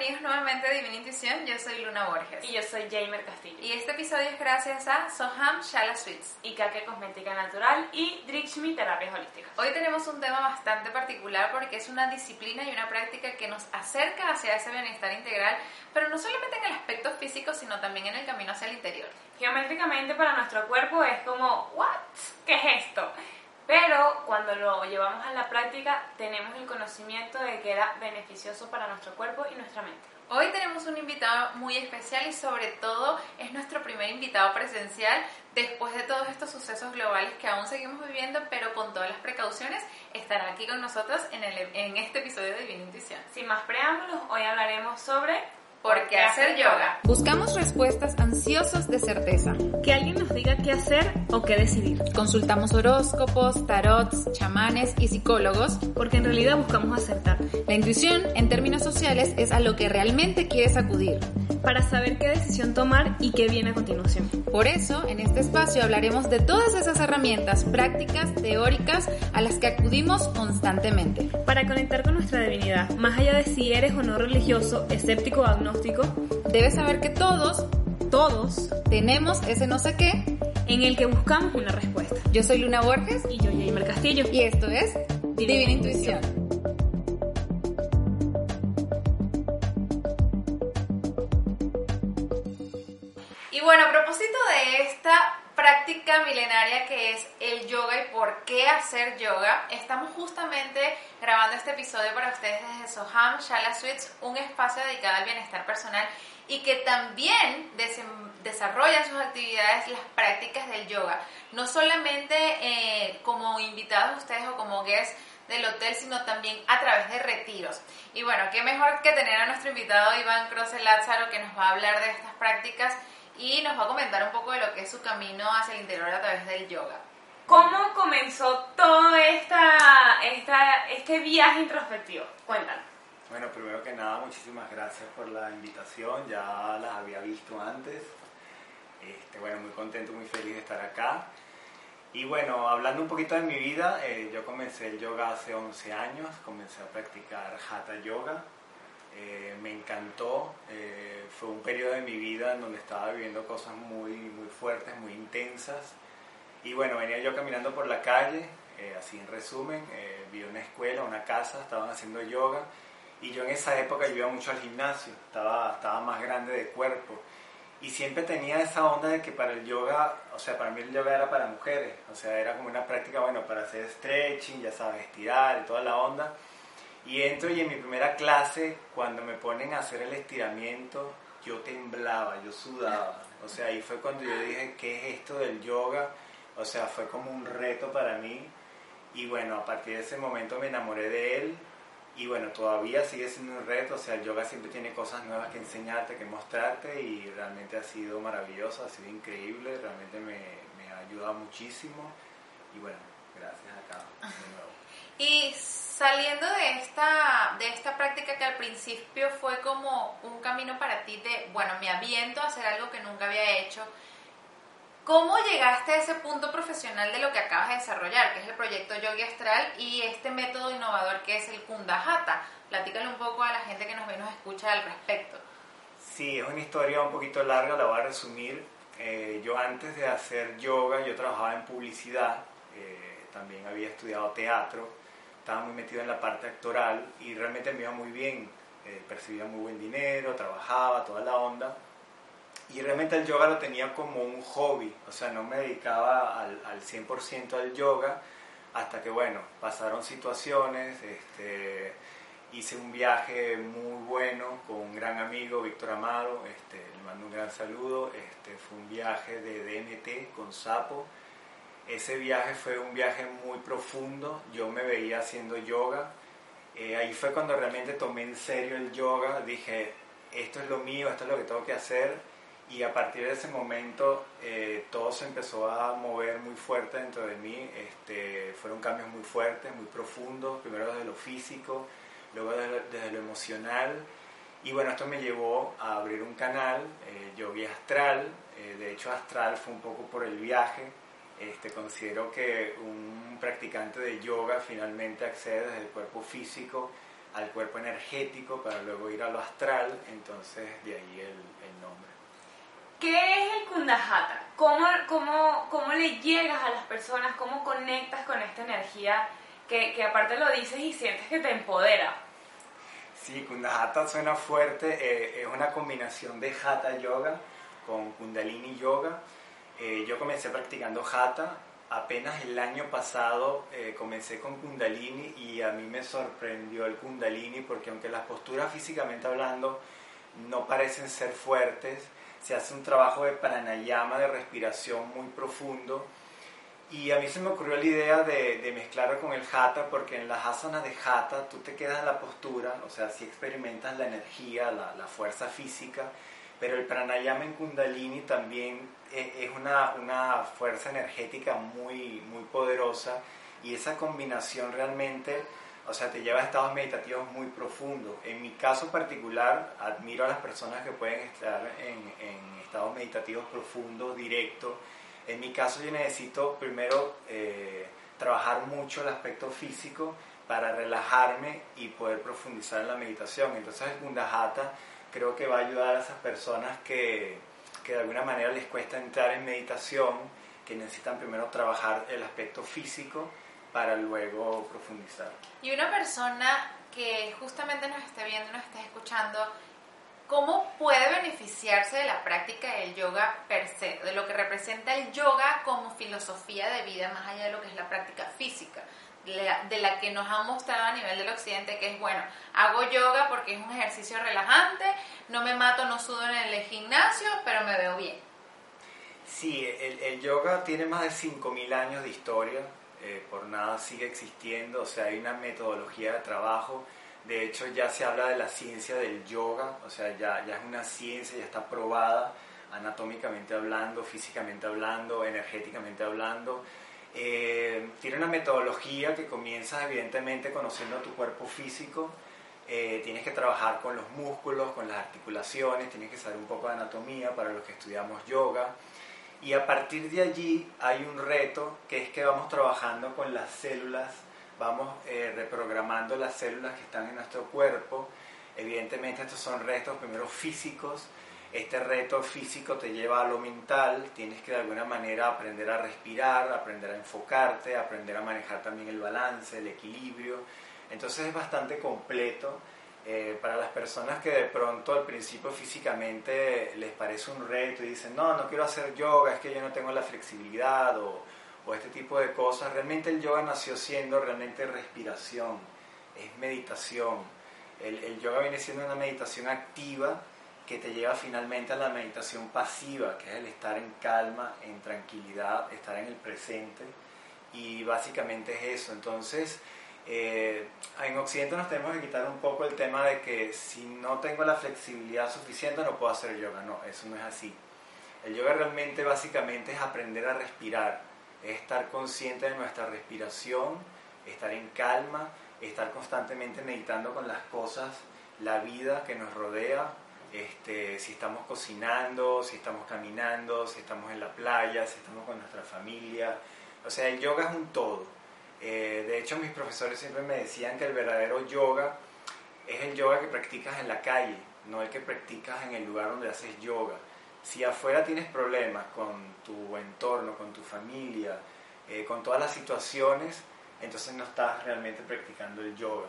bienvenidos nuevamente a Divina Intuición. Yo soy Luna Borges. Y yo soy Jamer Castillo. Y este episodio es gracias a Soham Shala Sweets. Y Kake Cosmética Natural y Drixmi Terapias Holísticas. Hoy tenemos un tema bastante particular porque es una disciplina y una práctica que nos acerca hacia ese bienestar integral, pero no solamente en el aspecto físico, sino también en el camino hacia el interior. Geométricamente para nuestro cuerpo es como, ¿what? ¿Qué es esto? Pero cuando lo llevamos a la práctica tenemos el conocimiento de que era beneficioso para nuestro cuerpo y nuestra mente. Hoy tenemos un invitado muy especial y sobre todo es nuestro primer invitado presencial después de todos estos sucesos globales que aún seguimos viviendo, pero con todas las precauciones, estará aquí con nosotros en, el, en este episodio de Divina Intuición. Sin más preámbulos, hoy hablaremos sobre ¿Por qué hacer yoga? Buscamos respuestas ansiosas de certeza. Que alguien nos diga qué hacer o qué decidir. Consultamos horóscopos, tarots, chamanes y psicólogos. Porque en realidad buscamos acertar. La intuición, en términos sociales, es a lo que realmente quieres acudir. Para saber qué decisión tomar y qué viene a continuación. Por eso, en este espacio hablaremos de todas esas herramientas prácticas, teóricas, a las que acudimos constantemente. Para conectar con nuestra divinidad, más allá de si eres o no religioso, escéptico o agnóstico, debes saber que todos, todos, tenemos ese no sé qué en el que buscamos una respuesta. Yo soy Luna Borges y yo Jamer Castillo. Y esto es Divina, Intuición. Práctica milenaria que es el yoga y por qué hacer yoga, estamos justamente grabando este episodio para ustedes desde Soham Shala Suites, un espacio dedicado al bienestar personal y que también desarrolla sus actividades, las prácticas del yoga, no solamente eh, como invitados ustedes o como guests del hotel, sino también a través de retiros. Y bueno, qué mejor que tener a nuestro invitado Iván Croce Lázaro que nos va a hablar de estas prácticas y nos va a comentar un poco de lo que es su camino hacia el interior a través del yoga. ¿Cómo comenzó todo esta, esta, este viaje introspectivo? Cuéntanos. Bueno, primero que nada, muchísimas gracias por la invitación, ya las había visto antes. Este, bueno, muy contento, muy feliz de estar acá. Y bueno, hablando un poquito de mi vida, eh, yo comencé el yoga hace 11 años, comencé a practicar Hatha Yoga, eh, me encantó, eh, fue un periodo de mi vida en donde estaba viviendo cosas muy, muy fuertes, muy intensas. Y bueno, venía yo caminando por la calle, eh, así en resumen, vi una escuela, una casa, estaban haciendo yoga. Y yo en esa época iba mucho al gimnasio, estaba, estaba más grande de cuerpo. Y siempre tenía esa onda de que para el yoga, o sea, para mí el yoga era para mujeres, o sea, era como una práctica, bueno, para hacer stretching, ya sabes, estirar y toda la onda y entro y en mi primera clase, cuando me ponen a hacer el estiramiento, yo temblaba, yo sudaba. O sea, ahí fue cuando yo dije, ¿qué es esto del yoga? O sea, fue como un reto para mí. Y bueno, a partir de ese momento me enamoré de él. Y bueno, todavía sigue siendo un reto. O sea, el yoga siempre tiene cosas nuevas que enseñarte, que mostrarte. Y realmente ha sido maravilloso, ha sido increíble. Realmente me, me ha ayudado muchísimo. Y bueno, gracias acá de nuevo. Y saliendo de esta, de esta práctica que al principio fue como un camino para ti de, bueno, me aviento a hacer algo que nunca había hecho, ¿cómo llegaste a ese punto profesional de lo que acabas de desarrollar, que es el proyecto Yogi Astral y este método innovador que es el Kundahata? Platícale un poco a la gente que nos ve y nos escucha al respecto. Sí, es una historia un poquito larga, la voy a resumir. Eh, yo antes de hacer yoga, yo trabajaba en publicidad, eh, también había estudiado teatro estaba muy metido en la parte actoral y realmente me iba muy bien, eh, percibía muy buen dinero, trabajaba, toda la onda. Y realmente el yoga lo tenía como un hobby, o sea, no me dedicaba al, al 100% al yoga, hasta que, bueno, pasaron situaciones, este, hice un viaje muy bueno con un gran amigo, Víctor Amado, este, le mando un gran saludo, este, fue un viaje de DMT con Sapo, ese viaje fue un viaje muy profundo, yo me veía haciendo yoga. Eh, ahí fue cuando realmente tomé en serio el yoga, dije, esto es lo mío, esto es lo que tengo que hacer. Y a partir de ese momento eh, todo se empezó a mover muy fuerte dentro de mí. Este, fueron cambios muy fuertes, muy profundos, primero desde lo físico, luego desde lo, emocional. Y bueno, esto me llevó a abrir un canal, eh, Yogi Astral. Eh, de hecho, Astral fue un poco por el viaje este, considero que un practicante de yoga finalmente accede desde el cuerpo físico al cuerpo energético para luego ir a lo astral, entonces de ahí el, el nombre. ¿Qué es el Kundahata? ¿Cómo, cómo, ¿Cómo le llegas a las personas? ¿Cómo conectas con esta energía que, que aparte lo dices y sientes que te empodera? Sí, Kundahata suena fuerte, eh, es una combinación de Hatha Yoga con Kundalini Yoga. Eh, yo comencé practicando Hatha, apenas el año pasado eh, comencé con Kundalini y a mí me sorprendió el Kundalini porque aunque las posturas físicamente hablando no parecen ser fuertes, se hace un trabajo de pranayama, de respiración muy profundo. Y a mí se me ocurrió la idea de, de mezclarlo con el hatha, porque en las asanas de hatha tú te quedas en la postura, o sea, sí experimentas la energía, la, la fuerza física, pero el pranayama en kundalini también es, es una, una, fuerza energética muy, muy poderosa y esa combinación realmente, o sea, te lleva a estados meditativos muy profundos. En mi caso particular, admiro a las personas que pueden estar en, en estados meditativos profundos, directos. En mi caso yo necesito primero eh, trabajar mucho el aspecto físico para relajarme y poder profundizar en la meditación. Entonces el Kundahata creo que va a ayudar a esas personas que, que de alguna manera les cuesta entrar en meditación, que necesitan primero trabajar el aspecto físico para luego profundizar. Y una persona que justamente nos esté viendo, nos esté escuchando, ¿cómo puede beneficiarse de la práctica del yoga per se, de lo que representa el yoga como filosofía de vida, más allá de lo que es la práctica física? De la que nos han mostrado a nivel del occidente, que es, bueno, hago yoga porque es un ejercicio relajante, no me mato, no sudo en el gimnasio, pero me veo bien. Sí, el, el yoga tiene más de 5.000 años de historia, eh, por nada sigue existiendo, o sea, hay una metodología de trabajo, de hecho ya se habla de la ciencia del yoga, o sea, ya, ya es una ciencia, ya está probada anatómicamente hablando, físicamente hablando, energéticamente hablando, eh, tiene una metodología que comienza evidentemente conociendo tu cuerpo físico, eh, tienes que trabajar con los músculos, con las articulaciones, tienes que saber un poco de anatomía para los que estudiamos yoga. Y a partir de allí hay un reto que es que vamos trabajando con las células, vamos eh, reprogramando las células que están en nuestro cuerpo. Evidentemente estos son restos primero físicos, este reto físico te lleva a lo mental, tienes que de alguna manera aprender a respirar, aprender a enfocarte, aprender a manejar también el balance, el equilibrio. Entonces es bastante completo. Eh, para las personas que de pronto al principio físicamente les parece un reto y dicen, no, no quiero hacer yoga, es que yo no tengo la flexibilidad o, o este tipo de cosas, realmente el yoga nació siendo realmente respiración, es meditación. El, el yoga viene siendo una meditación activa que te lleva finalmente a la meditación pasiva, que es el estar en calma, en tranquilidad, estar en el presente. Y básicamente es eso. Entonces, eh, en Occidente nos tenemos que quitar un poco el tema de que si no tengo la flexibilidad suficiente no puedo hacer yoga. No, eso no es así. El yoga realmente básicamente es aprender a respirar, es estar consciente de nuestra respiración, estar en calma, estar constantemente meditando con las cosas, la vida que nos rodea, este, si estamos cocinando, si estamos caminando, si estamos en la playa, si estamos con nuestra familia. O sea, el yoga es un todo. Eh, de hecho, mis profesores siempre me decían que el verdadero yoga es el yoga que practicas en la calle, no el que practicas en el lugar donde haces yoga. Si afuera tienes problemas con tu entorno, con tu familia, eh, con todas las situaciones, entonces no estás realmente practicando el yoga.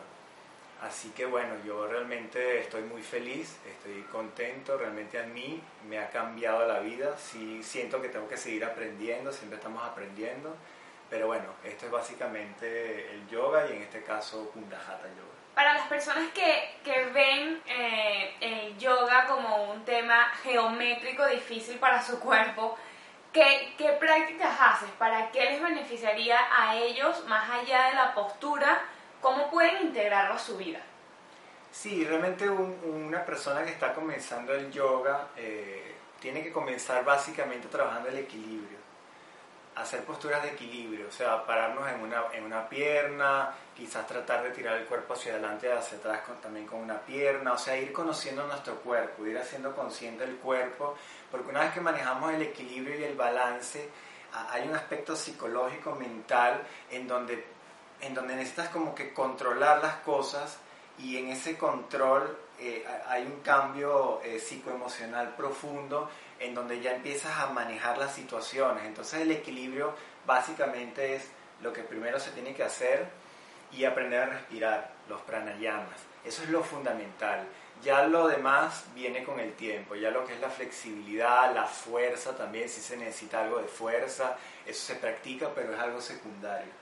Así que bueno, yo realmente estoy muy feliz, estoy contento, realmente a mí me ha cambiado la vida, sí siento que tengo que seguir aprendiendo, siempre estamos aprendiendo, pero bueno, esto es básicamente el yoga y en este caso Kundahata Yoga. Para las personas que, que ven eh, el yoga como un tema geométrico difícil para su cuerpo, ¿qué, ¿qué prácticas haces? ¿Para qué les beneficiaría a ellos más allá de la postura? ¿Cómo pueden integrarlo a su vida? Sí, realmente un, una persona que está comenzando el yoga eh, tiene que comenzar básicamente trabajando el equilibrio, hacer posturas de equilibrio, o sea, pararnos en una, en una pierna, quizás tratar de tirar el cuerpo hacia adelante y hacia atrás con, también con una pierna, o sea, ir conociendo nuestro cuerpo, ir haciendo consciente el cuerpo, porque una vez que manejamos el equilibrio y el balance, hay un aspecto psicológico, mental, en donde en donde necesitas como que controlar las cosas y en ese control eh, hay un cambio eh, psicoemocional profundo en donde ya empiezas a manejar las situaciones. Entonces el equilibrio básicamente es lo que primero se tiene que hacer y aprender a respirar, los pranayamas. Eso es lo fundamental. Ya lo demás viene con el tiempo, ya lo que es la flexibilidad, la fuerza también, si se necesita algo de fuerza, eso se practica, pero es algo secundario.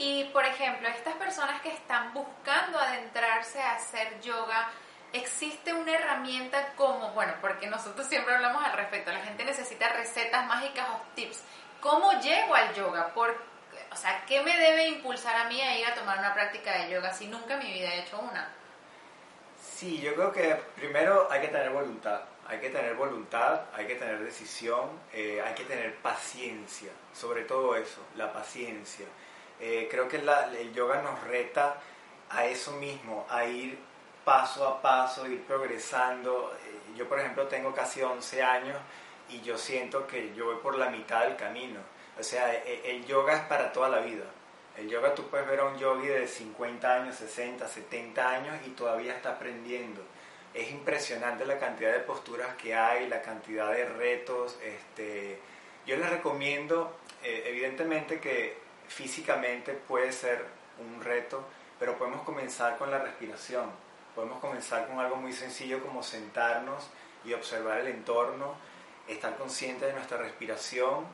Y por ejemplo, estas personas que están buscando adentrarse a hacer yoga, existe una herramienta como, bueno, porque nosotros siempre hablamos al respecto, la gente necesita recetas mágicas o tips. ¿Cómo llego al yoga? Por, o sea, ¿qué me debe impulsar a mí a ir a tomar una práctica de yoga si nunca en mi vida he hecho una? Sí, yo creo que primero hay que tener voluntad. Hay que tener voluntad, hay que tener decisión, eh, hay que tener paciencia, sobre todo eso, la paciencia. Eh, creo que el yoga nos reta a eso mismo, a ir paso a paso, ir progresando. Eh, yo, por ejemplo, tengo casi 11 años y yo siento que yo voy por la mitad del camino. O sea, e, el yoga es para toda la vida. El yoga tú puedes ver a un yogi de 50 años, 60, 70 años y todavía está aprendiendo. Es impresionante la cantidad de posturas que hay, la cantidad de retos. Este, yo les recomiendo, eh, evidentemente que físicamente puede ser un reto, pero podemos comenzar con la respiración. Podemos comenzar con algo muy sencillo como sentarnos y observar el entorno, estar consciente de nuestra respiración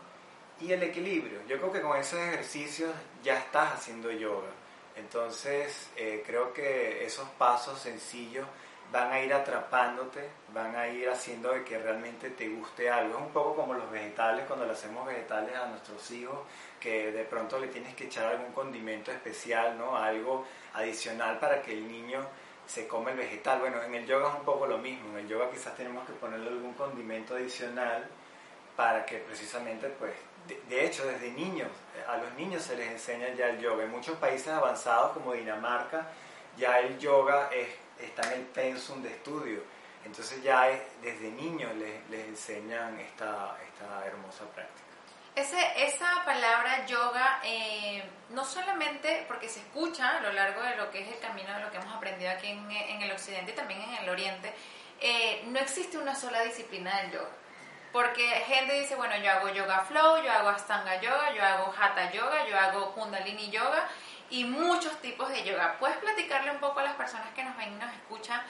y el equilibrio. Yo creo que con esos ejercicios ya estás haciendo yoga. Entonces eh, creo que esos pasos sencillos van a ir atrapándote, van a ir haciendo de que realmente te guste algo. Es un poco como los vegetales, cuando le hacemos vegetales a nuestros hijos, de pronto le tienes que echar algún condimento especial, ¿no? Algo adicional para que el niño se come el vegetal. Bueno, en el yoga es un poco lo mismo. En el yoga quizás tenemos que ponerle algún condimento adicional para que precisamente, pues, de, hecho, desde niños, a los niños se les enseña ya el yoga. En muchos países avanzados como Dinamarca, ya el yoga es, está en el pensum de estudio. Entonces ya desde niños les, les enseñan esta, esta hermosa práctica. Ese, esa palabra yoga, eh, no solamente porque se escucha a lo largo de lo que es el camino de lo que hemos aprendido aquí en, el occidente y también en el oriente, eh, no existe una sola disciplina del yoga. Porque gente dice, bueno, yo hago yoga flow, yo hago astanga yoga, yo hago hatha yoga, yo hago kundalini yoga y muchos tipos de yoga. ¿Puedes platicarle un poco a las personas que nos ven y nos escuchan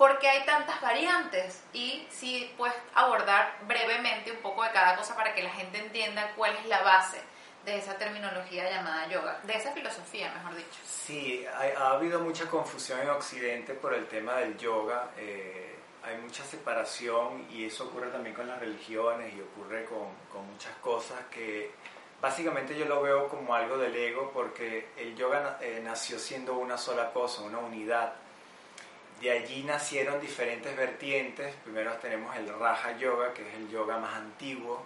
por qué hay tantas variantes y si puedes abordar brevemente un poco de cada cosa para que la gente entienda cuál es la base de esa terminología llamada yoga, de esa filosofía, mejor dicho. Sí, ha, habido mucha confusión en Occidente por el tema del yoga. Eh, hay mucha separación y eso ocurre también con las religiones y ocurre con, con muchas cosas que básicamente yo lo veo como algo del ego porque el yoga eh, nació siendo una sola cosa, una unidad de allí nacieron diferentes vertientes. Primero tenemos el Raja Yoga, que es el yoga más antiguo,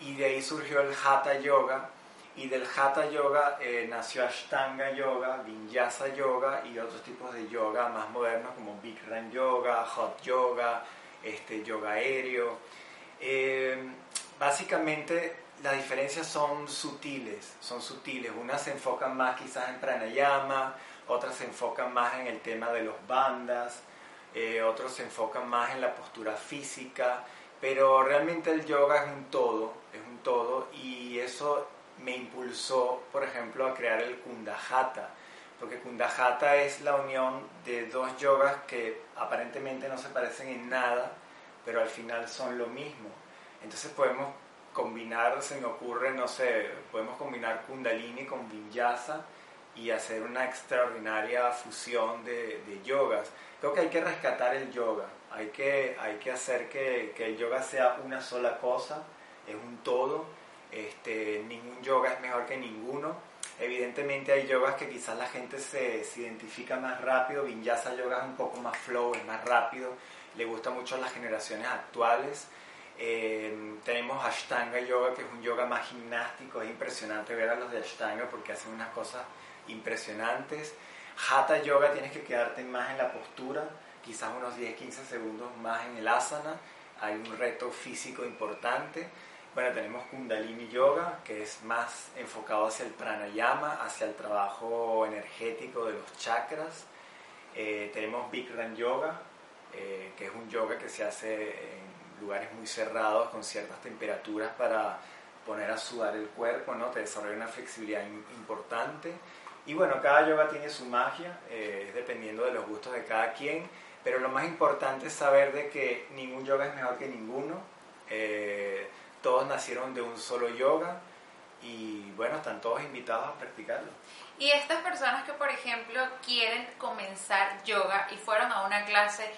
y de ahí surgió el Hatha Yoga, y del Hatha Yoga eh, nació Ashtanga Yoga, Vinyasa Yoga y otros tipos de yoga más modernos como Bikram Yoga, Hot Yoga, este, yoga aéreo. Eh, básicamente las diferencias son sutiles, son sutiles. Unas se enfocan más quizás en pranayama, otras se enfocan más en el tema de los bandas, eh, otros se enfocan más en la postura física, pero realmente el yoga es un todo, es un todo y eso me impulsó, por ejemplo, a crear el Kundahata, porque Kundahata es la unión de dos yogas que aparentemente no se parecen en nada, pero al final son lo mismo. Entonces podemos combinar, se me ocurre, no sé, podemos combinar Kundalini con Vinyasa, y hacer una extraordinaria fusión de, de, yogas. Creo que hay que rescatar el yoga, hay que, hay que hacer que, que, el yoga sea una sola cosa, es un todo, este, ningún yoga es mejor que ninguno. Evidentemente hay yogas que quizás la gente se, identifica más rápido, Vinyasa Yoga es un poco más flow, es más rápido, le gusta mucho a las generaciones actuales. Eh, tenemos Ashtanga Yoga, que es un yoga más gimnástico, es impresionante ver a los de Ashtanga porque hacen unas cosas impresionantes. Hatha Yoga tienes que quedarte más en la postura, quizás unos 10-15 segundos más en el asana. Hay un reto físico importante. Bueno, tenemos Kundalini Yoga, que es más enfocado hacia el pranayama, hacia el trabajo energético de los chakras. Eh, tenemos Bikram Yoga, eh, que es un yoga que se hace en lugares muy cerrados con ciertas temperaturas para poner a sudar el cuerpo, ¿no? te desarrolla una flexibilidad importante. Y bueno, cada yoga tiene su magia, eh, es dependiendo de los gustos de cada quien, pero lo más importante es saber de que ningún yoga es mejor que ninguno. todos nacieron de un solo yoga y bueno, están todos invitados a practicarlo. Y estas personas que, por ejemplo, quieren comenzar yoga y fueron a una clase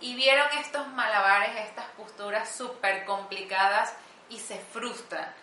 y vieron estos malabares, estas posturas súper complicadas y se frustran.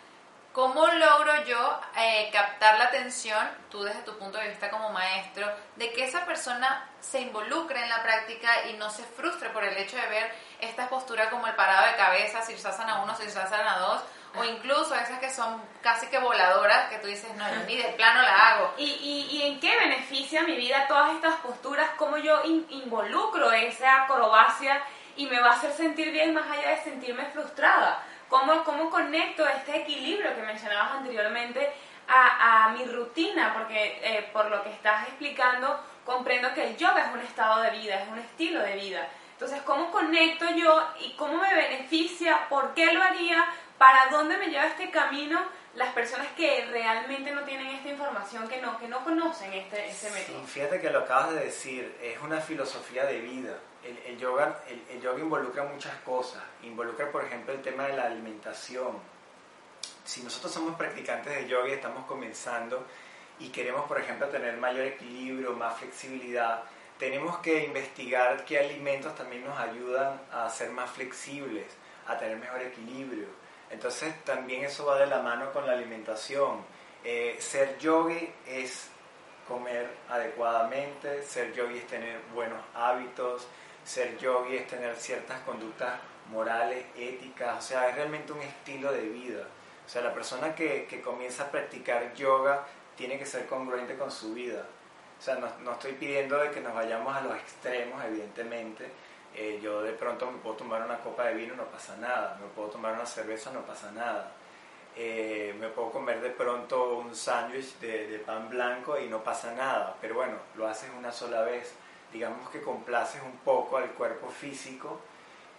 ¿Cómo logro yo eh, captar la atención, tú desde tu punto de vista como maestro, de que esa persona se involucre en la práctica y no se frustre por el hecho de ver estas posturas como el parado de cabeza, si a uno, si a dos, o incluso esas que son casi que voladoras, que tú dices, no, yo ni de plano la hago. ¿Y, y, en qué beneficia mi vida todas estas posturas? ¿Cómo yo involucro esa acrobacia y me va a hacer sentir bien más allá de sentirme frustrada? ¿Cómo, cómo conecto este equilibrio que mencionabas anteriormente a, a mi rutina? Porque eh, por lo que estás explicando, comprendo que el yoga es un estado de vida, es un estilo de vida. Entonces, ¿cómo conecto yo y cómo me beneficia? ¿Por qué lo haría? ¿Para dónde me lleva este camino las personas que realmente no tienen esta información, que no, que no conocen este, este método? fíjate que lo acabas de decir, es una filosofía de vida. El, yoga, el, yoga involucra muchas cosas. Involucra, por ejemplo, el tema de la alimentación. Si nosotros somos practicantes de yoga y estamos comenzando y queremos, por ejemplo, tener mayor equilibrio, más flexibilidad, tenemos que investigar qué alimentos también nos ayudan a ser más flexibles, a tener mejor equilibrio. Entonces también eso va de la mano con la alimentación. Eh, ser yogi es comer adecuadamente, ser yogi es tener buenos hábitos, ser yogi es tener ciertas conductas morales, éticas, o sea, es realmente un estilo de vida. O sea, la persona que, que comienza a practicar yoga tiene que ser congruente con su vida. O sea, no, no estoy pidiendo de que nos vayamos a los extremos, evidentemente, eh, yo de pronto me puedo tomar una copa de vino, no pasa nada, me puedo tomar una cerveza, no pasa nada. Eh, me puedo comer de pronto un sándwich de, pan blanco y no pasa nada, pero bueno, lo haces una sola vez. Digamos que complaces un poco al cuerpo físico,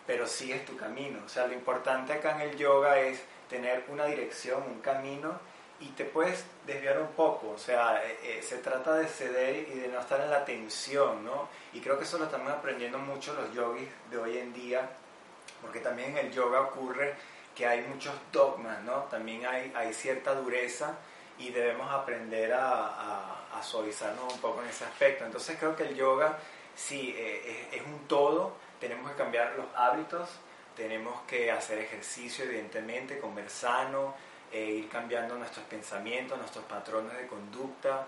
pero sigues tu camino. O sea, lo importante acá en el yoga es tener una dirección, un camino y te puedes desviar un poco, o sea, eh, eh, se trata de ceder y de no estar en la tensión, ¿no? Y creo que eso lo estamos aprendiendo mucho los yogis de hoy en día, porque también en el yoga ocurre que hay muchos dogmas, ¿no? También hay, cierta dureza y debemos aprender a, a, suavizarnos un poco en ese aspecto. Entonces creo que el yoga sí eh, es, es un todo, tenemos que cambiar los hábitos, tenemos que hacer ejercicio, evidentemente, comer sano, eh, ir cambiando nuestros pensamientos, nuestros patrones de conducta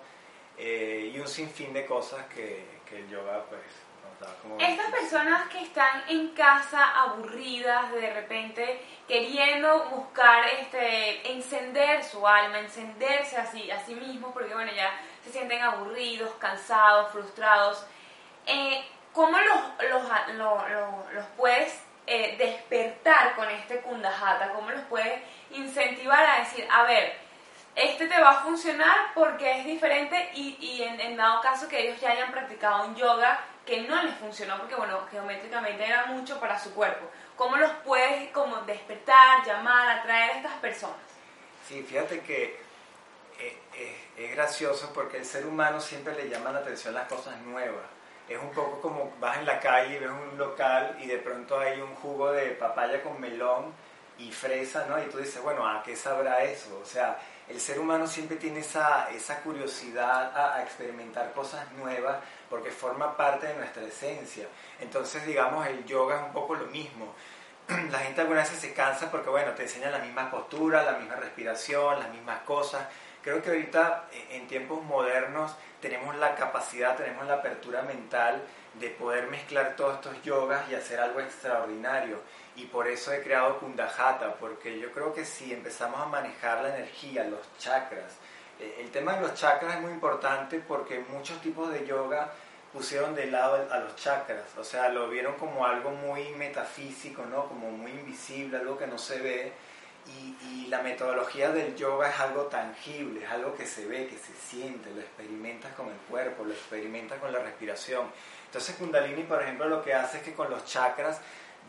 eh, y un sinfín de cosas que, que el yoga pues nos da como... Estas personas que están en casa aburridas de repente queriendo buscar este encender su alma, encenderse así a sí mismos porque bueno ya se sienten aburridos, cansados, frustrados. Eh, ¿Cómo los, los, los, los puedes eh, despertar con este kundahata? ¿Cómo los puedes incentivar a decir, a ver, este te va a funcionar porque es diferente y, en, dado caso que ellos ya hayan practicado un yoga que no les funcionó porque, bueno, geométricamente era mucho para su cuerpo. ¿Cómo los puedes como despertar, llamar, atraer a estas personas? Sí, fíjate que eh, eh, es gracioso porque el ser humano siempre le llama la atención las cosas nuevas es un poco como vas en la calle y ves un local y de pronto hay un jugo de papaya con melón y fresa, ¿no? Y tú dices, bueno, ¿a qué sabrá eso? O sea, el ser humano siempre tiene esa, esa curiosidad a, experimentar cosas nuevas porque forma parte de nuestra esencia. Entonces, digamos, el yoga es un poco lo mismo. La gente algunas veces se cansa porque, bueno, te enseñan la misma postura, la misma respiración, las mismas cosas. Creo que ahorita, en tiempos modernos, tenemos la capacidad, tenemos la apertura mental de poder mezclar todos estos yogas y hacer algo extraordinario. Y por eso he creado Kundahata, porque yo creo que si empezamos a manejar la energía, los chakras, eh, el tema de los chakras es muy importante porque muchos tipos de yoga pusieron de lado a los chakras, o sea, lo vieron como algo muy metafísico, ¿no? Como muy invisible, algo que no se ve. Y, la metodología del yoga es algo tangible, es algo que se ve, que se siente, lo experimentas con el cuerpo, lo experimentas con la respiración. Entonces Kundalini, por ejemplo, lo que hace es que con los chakras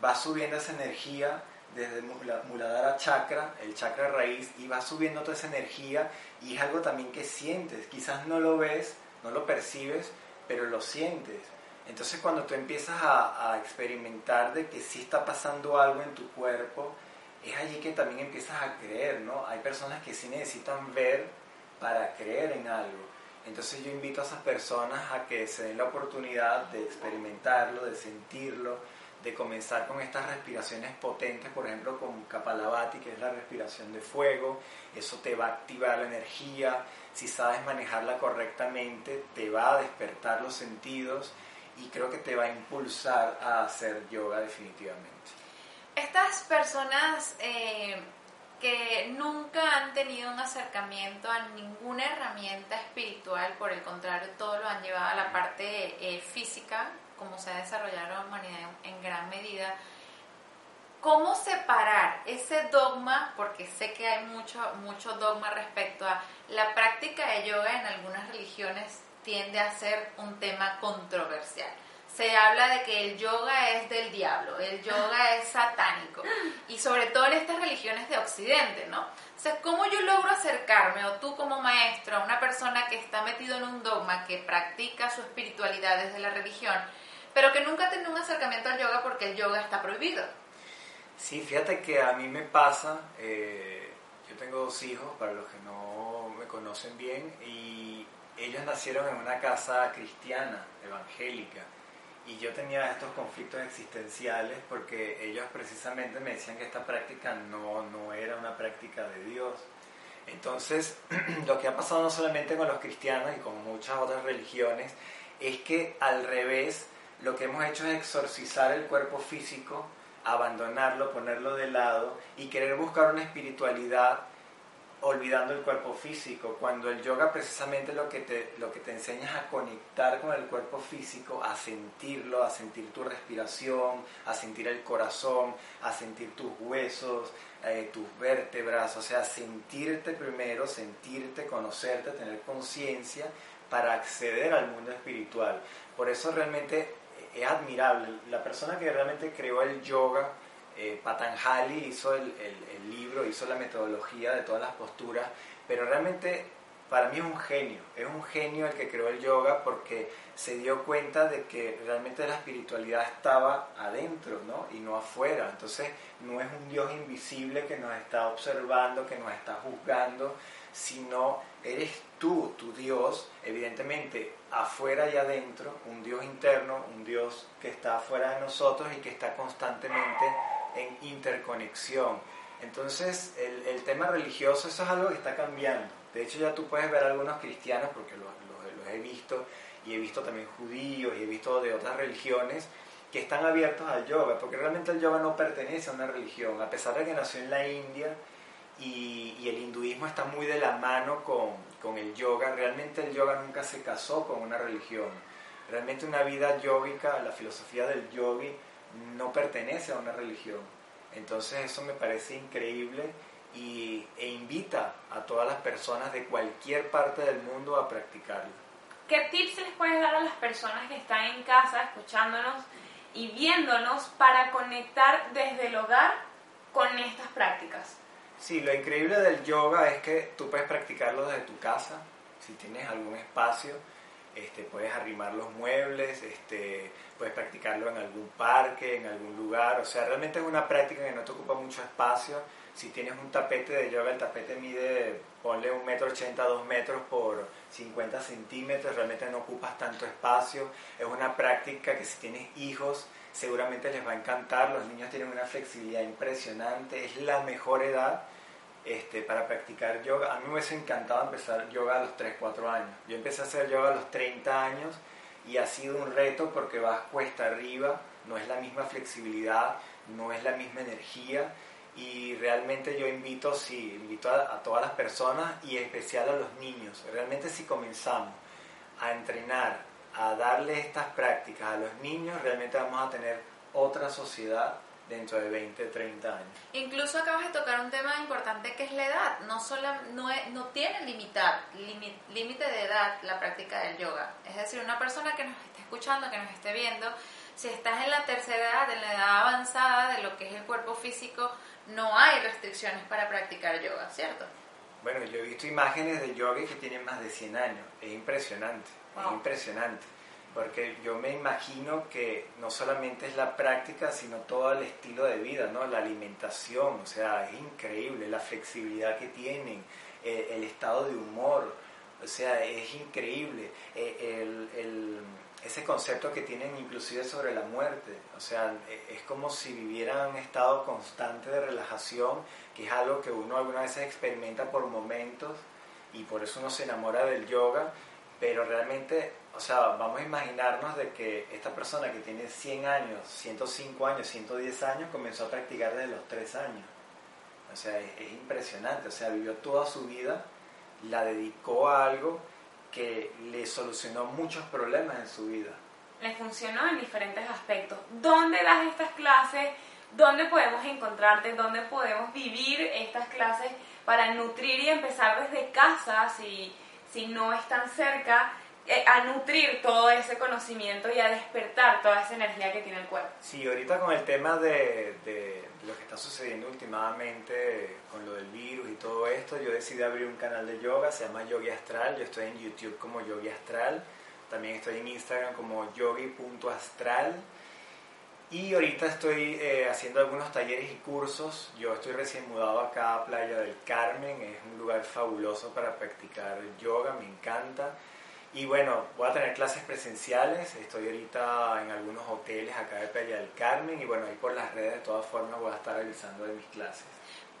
va subiendo esa energía desde Muladhara chakra, el chakra raíz, y va subiendo toda esa energía y es algo también que sientes. Quizás no lo ves, no lo percibes, pero lo sientes. Entonces cuando tú empiezas a, a experimentar de que sí está pasando algo en tu cuerpo, es allí que también empiezas a creer, ¿no? Hay personas que sí necesitan ver para creer en algo. Entonces yo invito a esas personas a que se den la oportunidad de experimentarlo, de sentirlo, de comenzar con estas respiraciones potentes, por ejemplo con Kapalabhati, que es la respiración de fuego, eso te va a activar la energía, si sabes manejarla correctamente, te va a despertar los sentidos y creo que te va a impulsar a hacer yoga definitivamente. Estas personas eh, que nunca han tenido un acercamiento a ninguna herramienta espiritual, por el contrario, todo lo han llevado a la parte eh, física, como se ha desarrollado la humanidad en, gran medida. ¿Cómo separar ese dogma? Porque sé que hay mucho, mucho dogma respecto a la práctica de yoga en algunas religiones tiende a ser un tema controversial se habla de que el yoga es del diablo, el yoga es satánico, y sobre todo en estas religiones de Occidente, ¿no? O sea, ¿cómo yo logro acercarme, o tú como maestro, a una persona que está metido en un dogma, que practica su espiritualidad desde la religión, pero que nunca tenido un acercamiento al yoga porque el yoga está prohibido? Sí, fíjate que a mí me pasa, eh, yo tengo dos hijos, para los que no me conocen bien, y ellos nacieron en una casa cristiana, evangélica y yo tenía estos conflictos existenciales porque ellos precisamente me decían que esta práctica no, no era una práctica de Dios. Entonces, lo que ha pasado no solamente con los cristianos y con muchas otras religiones, es que al revés, lo que hemos hecho es exorcizar el cuerpo físico, abandonarlo, ponerlo de lado y querer buscar una espiritualidad olvidando el cuerpo físico, cuando el yoga precisamente lo que, te, lo que te enseña es a conectar con el cuerpo físico, a sentirlo, a sentir tu respiración, a sentir el corazón, a sentir tus huesos, eh, tus vértebras, o sea, sentirte primero, sentirte, conocerte, tener conciencia para acceder al mundo espiritual. Por eso realmente es admirable. La persona que realmente creó el yoga, eh, Patanjali hizo el, libro, hizo la metodología de todas las posturas, pero realmente para mí es un genio, es un genio el que creó el yoga porque se dio cuenta de que realmente la espiritualidad estaba adentro ¿no? y no afuera. Entonces no es un Dios invisible que nos está observando, que nos está juzgando, sino eres tú, tu Dios, evidentemente afuera y adentro, un Dios interno, un Dios que está afuera de nosotros y que está constantemente en interconexión. Entonces, el, tema religioso, eso es algo que está cambiando. De hecho, ya tú puedes ver algunos cristianos, porque los, he visto, y he visto también judíos, y he visto de otras religiones, que están abiertos al yoga, porque realmente el yoga no pertenece a una religión, a pesar de que nació en la India y, y el hinduismo está muy de la mano con, con, el yoga, realmente el yoga nunca se casó con una religión. Realmente una vida yógica, la filosofía del yogi, no pertenece a una religión. Entonces eso me parece increíble y, e invita a todas las personas de cualquier parte del mundo a practicarlo. ¿Qué tips les puedes dar a las personas que están en casa escuchándonos y viéndonos para conectar desde el hogar con estas prácticas? Sí, lo increíble del yoga es que tú puedes practicarlo desde tu casa, si tienes algún espacio, este, puedes arrimar los muebles, este, puedes practicarlo en algún parque, en algún lugar, o sea, realmente es una práctica que no te ocupa mucho espacio. Si tienes un tapete de yoga, el tapete mide, ponle un metro ochenta, dos metros por 50 centímetros, realmente no ocupas tanto espacio. Es una práctica que si tienes hijos, seguramente les va a encantar. Los niños tienen una flexibilidad impresionante, es la mejor edad este, para practicar yoga. A mí me hubiese encantado empezar yoga a los 3, 4 años. Yo empecé a hacer yoga a los 30 años y ha sido un reto porque vas cuesta arriba, no es la misma flexibilidad, no es la misma energía y realmente yo invito, sí, invito a, todas las personas y en especial a los niños. Realmente si comenzamos a entrenar, a darle estas prácticas a los niños, realmente vamos a tener otra sociedad dentro de 20, 30 años. Incluso acabas de tocar un tema importante que es la edad. No, solo, no, no tiene limitar, límite de edad la práctica del yoga. Es decir, una persona que nos esté escuchando, que nos esté viendo, si estás en la tercera edad, en la edad avanzada de lo que es el cuerpo físico, no hay restricciones para practicar yoga, ¿cierto? Bueno, yo he visto imágenes de yogis que tienen más de 100 años. Es impresionante, es impresionante. Porque yo me imagino que no solamente es la práctica, sino todo el estilo de vida, ¿no? La alimentación, o sea, es increíble la flexibilidad que tienen, eh, el estado de humor, o sea, es increíble. Eh, el ese concepto que tienen inclusive sobre la muerte. O sea, e, es como si vivieran un estado constante de relajación, que es algo que uno algunas veces experimenta por momentos y por eso uno se enamora del yoga, pero realmente, o sea, vamos a imaginarnos de que esta persona que tiene 100 años, 105 años, 110 años, comenzó a practicar desde los 3 años. O sea, es, es impresionante, o sea, vivió toda su vida, la dedicó a algo que le solucionó muchos problemas en su vida. Le funcionó en diferentes aspectos. ¿Dónde das estas clases? ¿Dónde podemos encontrarte? ¿Dónde podemos vivir estas clases para nutrir y empezar desde casa si, si no están cerca? Eh, a nutrir todo ese conocimiento y a despertar toda esa energía que tiene el cuerpo. Sí, ahorita con el tema de, de, lo que está sucediendo últimamente con lo del virus y todo esto, yo decidí abrir un canal de yoga, se llama Yogi Astral, yo estoy en YouTube como Yogi Astral, también estoy en Instagram como yogi.astral y ahorita estoy eh, haciendo algunos talleres y cursos. Yo estoy recién mudado acá a Playa del Carmen, es un lugar fabuloso para practicar yoga, me encanta. Y bueno, voy a tener clases presenciales, estoy ahorita en algunos hoteles acá de Playa del Carmen y bueno, ahí por las redes de todas formas voy a estar realizando de mis clases.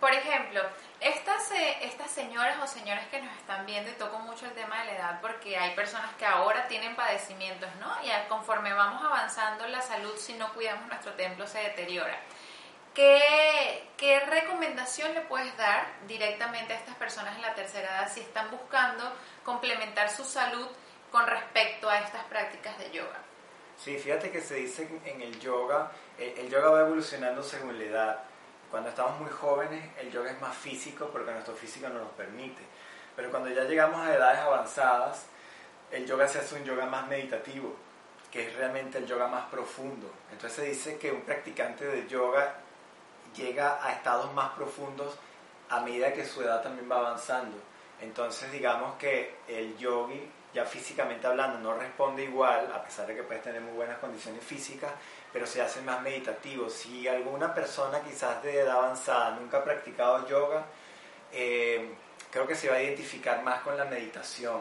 Por ejemplo, estas, eh, estas señoras o señores que nos están viendo, y toco mucho el tema de la edad porque hay personas que ahora tienen padecimientos, ¿no? Y conforme vamos avanzando la salud, si no cuidamos nuestro templo se deteriora. ¿Qué, ¿Qué recomendación le puedes dar directamente a estas personas en la tercera edad si están buscando complementar su salud con respecto a estas prácticas de yoga? Sí, fíjate que se dice en el yoga, el, yoga va evolucionando según la edad. Cuando estamos muy jóvenes, el yoga es más físico porque nuestro físico no nos permite. Pero cuando ya llegamos a edades avanzadas, el yoga se hace un yoga más meditativo, que es realmente el yoga más profundo. Entonces se dice que un practicante de yoga llega a estados más profundos a medida que su edad también va avanzando. Entonces digamos que el yogi ya físicamente hablando no responde igual, a pesar de que puedes tener muy buenas condiciones físicas, pero se hace más meditativo. Si alguna persona quizás de edad avanzada nunca ha practicado yoga, eh, creo que se va a identificar más con la meditación,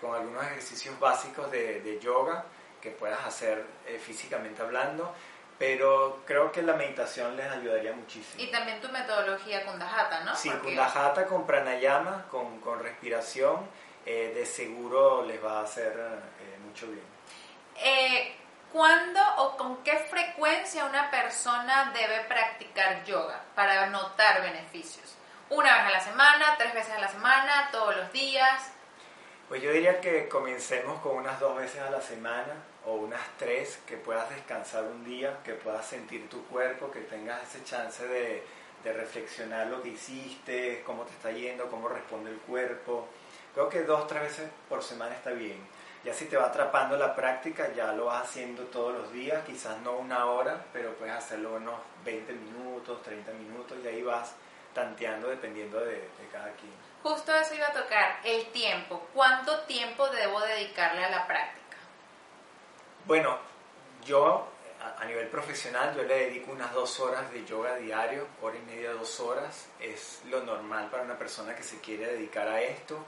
con algunos ejercicios básicos de, yoga que puedas hacer eh, físicamente hablando, pero creo que la meditación les ayudaría muchísimo. Y también tu metodología Kundahata, ¿no? Sí, Kundahata con pranayama, con, con respiración eh, de seguro les va a hacer eh, mucho bien. Eh, ¿Cuándo o con qué frecuencia una persona debe practicar yoga para notar beneficios? ¿Una vez a la semana, tres veces a la semana, todos los días? Pues yo diría que comencemos con unas dos veces a la semana o unas tres, que puedas descansar un día, que puedas sentir tu cuerpo, que tengas ese chance de, de reflexionar lo que hiciste, cómo te está yendo, cómo responde el cuerpo Creo que dos, tres veces por semana está bien. Ya si te va atrapando la práctica, ya lo vas haciendo todos los días, quizás no una hora, pero puedes hacerlo unos 20 minutos, 30 minutos y ahí vas tanteando dependiendo de, de cada quien. Justo eso iba a tocar, el tiempo. ¿Cuánto tiempo debo dedicarle a la práctica? Bueno, yo a nivel profesional yo le dedico unas dos horas de yoga diario, hora y media, dos horas. Es lo normal para una persona que se quiere dedicar a esto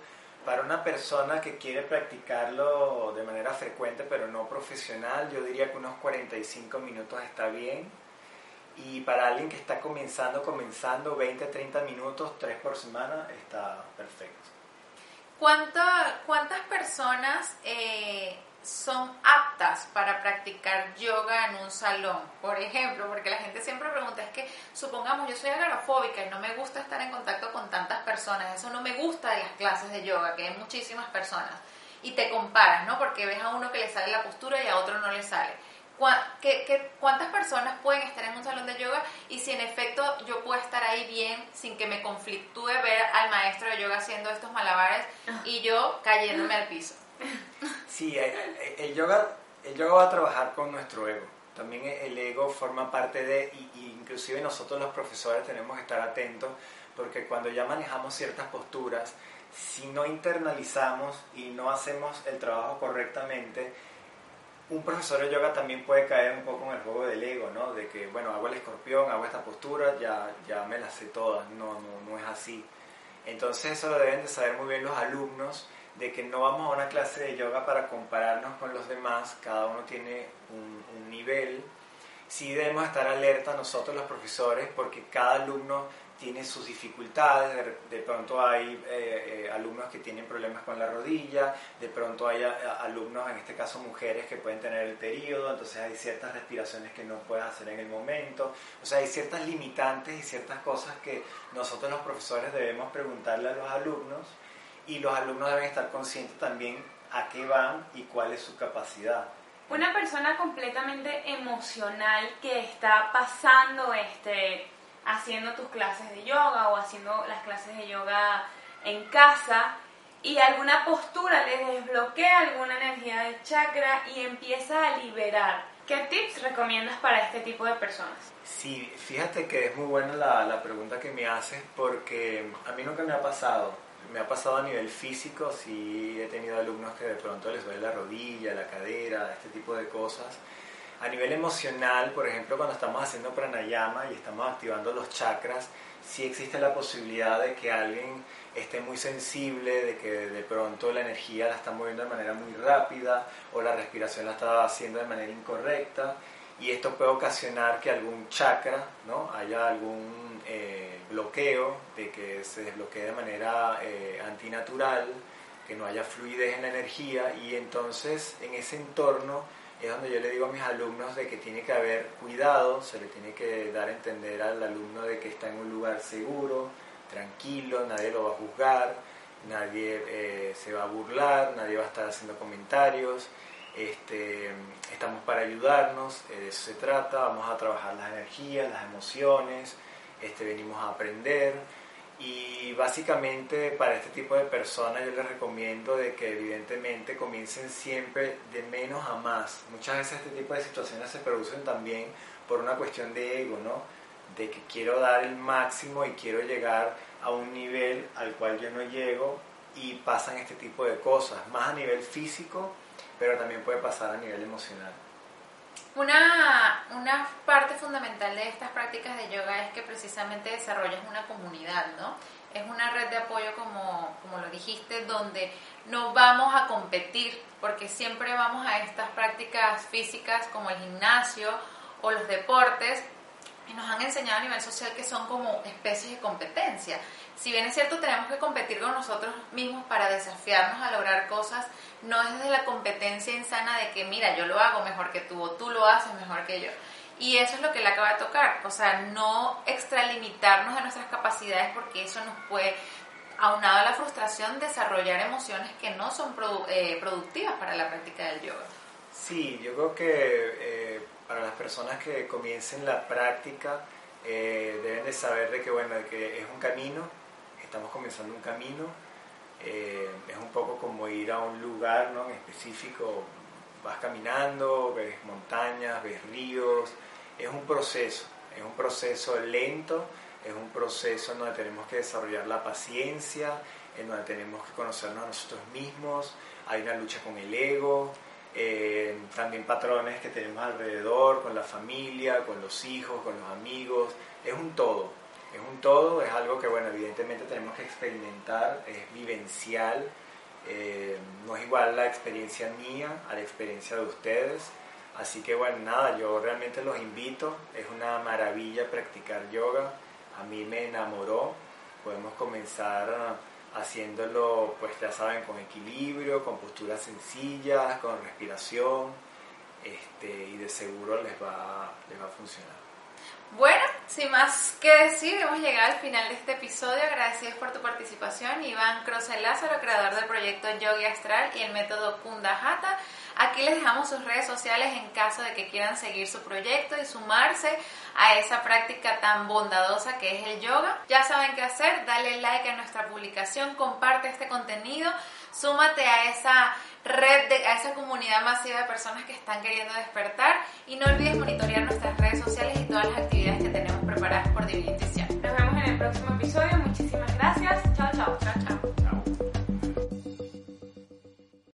para una persona que quiere practicarlo de manera frecuente pero no profesional, yo diría que unos 45 minutos está bien. Y para alguien que está comenzando, comenzando 20, 30 minutos, tres por semana, está perfecto. ¿Cuántas personas eh, son aptas para practicar yoga en un salón, por ejemplo, porque la gente siempre pregunta, es que supongamos yo soy agorafóbica y no me gusta estar en contacto con tantas personas, eso no me gusta de las clases de yoga, que hay muchísimas personas, y te comparas, ¿no? Porque ves a uno que le sale la postura y a otro no le sale. cuántas personas pueden estar en un salón de yoga y si en efecto yo puedo estar ahí bien sin que me conflictúe ver al maestro de yoga haciendo estos malabares y yo cayéndome al piso. Sí, el, yoga, el yoga va a trabajar con nuestro ego. También el ego forma parte de, y, inclusive nosotros los profesores tenemos que estar atentos porque cuando ya manejamos ciertas posturas, si no internalizamos y no hacemos el trabajo correctamente, un profesor de yoga también puede caer un poco en el juego del ego, ¿no? De que, bueno, hago el escorpión, hago esta postura, ya, ya me las sé todas. No, no, no es así. Entonces eso lo deben de saber muy bien los alumnos, de que no vamos a una clase de yoga para compararnos con los demás, cada uno tiene un, nivel. Sí debemos estar alerta nosotros los profesores porque cada alumno tiene sus dificultades, de, pronto hay eh, eh, alumnos que tienen problemas con la rodilla, de pronto hay alumnos, en este caso mujeres, que pueden tener el periodo, entonces hay ciertas respiraciones que no puedes hacer en el momento, o sea, hay ciertas limitantes y ciertas cosas que nosotros los profesores debemos preguntarle a los alumnos y los alumnos deben estar conscientes también a qué van y cuál es su capacidad. Una persona completamente emocional que está pasando este haciendo tus clases de yoga o haciendo las clases de yoga en casa y alguna postura les desbloquea alguna energía del chakra y empieza a liberar. ¿Qué tips recomiendas para este tipo de personas? Sí, fíjate que es muy buena la, la pregunta que me haces porque a mí nunca me ha pasado. Me ha pasado a nivel físico, sí he tenido alumnos que de pronto les duele la rodilla, la cadera, este tipo de cosas a nivel emocional, por ejemplo, cuando estamos haciendo pranayama y estamos activando los chakras, sí existe la posibilidad de que alguien esté muy sensible, de que de pronto la energía la está moviendo de manera muy rápida o la respiración la está haciendo de manera incorrecta y esto puede ocasionar que algún chakra, ¿no? haya algún eh, bloqueo, de que se desbloquee de manera eh, antinatural, que no haya fluidez en la energía y entonces en ese entorno es donde yo le digo a mis alumnos de que tiene que haber cuidado, se le tiene que dar a entender al alumno de que está en un lugar seguro, tranquilo, nadie lo va a juzgar, nadie eh, se va a burlar, nadie va a estar haciendo comentarios, este, estamos para ayudarnos, eh, de eso se trata, vamos a trabajar las energías, las emociones, este, venimos a aprender y básicamente para este tipo de personas yo les recomiendo de que evidentemente comiencen siempre de menos a más. Muchas veces este tipo de situaciones se producen también por una cuestión de ego, ¿no? De que quiero dar el máximo y quiero llegar a un nivel al cual yo no llego y pasan este tipo de cosas, más a nivel físico, pero también puede pasar a nivel emocional. Una, una parte fundamental de estas prácticas de yoga es que precisamente desarrollas una comunidad, ¿no? Es una red de apoyo, como, como lo dijiste, donde no vamos a competir, porque siempre vamos a estas prácticas físicas como el gimnasio o los deportes, y nos han enseñado a nivel social que son como especies de competencia. Si bien es cierto, tenemos que competir con nosotros mismos para desafiarnos a lograr cosas, no es desde la competencia insana de que, mira, yo lo hago mejor que tú o tú lo haces mejor que yo. Y eso es lo que le acaba de tocar, o sea, no extralimitarnos de nuestras capacidades porque eso nos puede, aunado a la frustración, desarrollar emociones que no son eh, productivas para la práctica del yoga. Sí, yo creo que eh, para las personas que comiencen la práctica eh, deben de saber de que, bueno, de que es un camino, estamos comenzando un camino, eh, es un poco como ir a un lugar ¿no? en específico, vas caminando, ves montañas, ves ríos, es un proceso, es un proceso lento, es un proceso en donde tenemos que desarrollar la paciencia, en donde tenemos que conocernos a nosotros mismos, hay una lucha con el ego, eh, también patrones que tenemos alrededor, con la familia, con los hijos, con los amigos, es un todo, es un todo, es algo que, bueno, evidentemente tenemos que experimentar, es vivencial, eh, no es igual la experiencia mía a la experiencia de ustedes, así que, bueno, nada, yo realmente los invito, es una maravilla practicar yoga, a mí me enamoró, podemos comenzar haciéndolo, pues ya saben, con equilibrio, con posturas sencillas, con respiración, este, y de seguro les va, les va a funcionar. Bueno, sin más que decir, hemos llegado al final de este episodio. Agradecidos por tu participación, Iván Croce Lázaro, creador del proyecto Yogi Astral y el método Kundahata. Aquí les dejamos sus redes sociales en caso de que quieran seguir su proyecto y sumarse a esa práctica tan bondadosa que es el yoga. Ya saben qué hacer, dale like a nuestra publicación, comparte este contenido, súmate a esa red, de, a esa comunidad masiva de personas que están queriendo despertar. Y no olvides monitorear nuestras redes sociales y todas las actividades que tenemos preparadas por Divinitición. Nos vemos en el próximo episodio.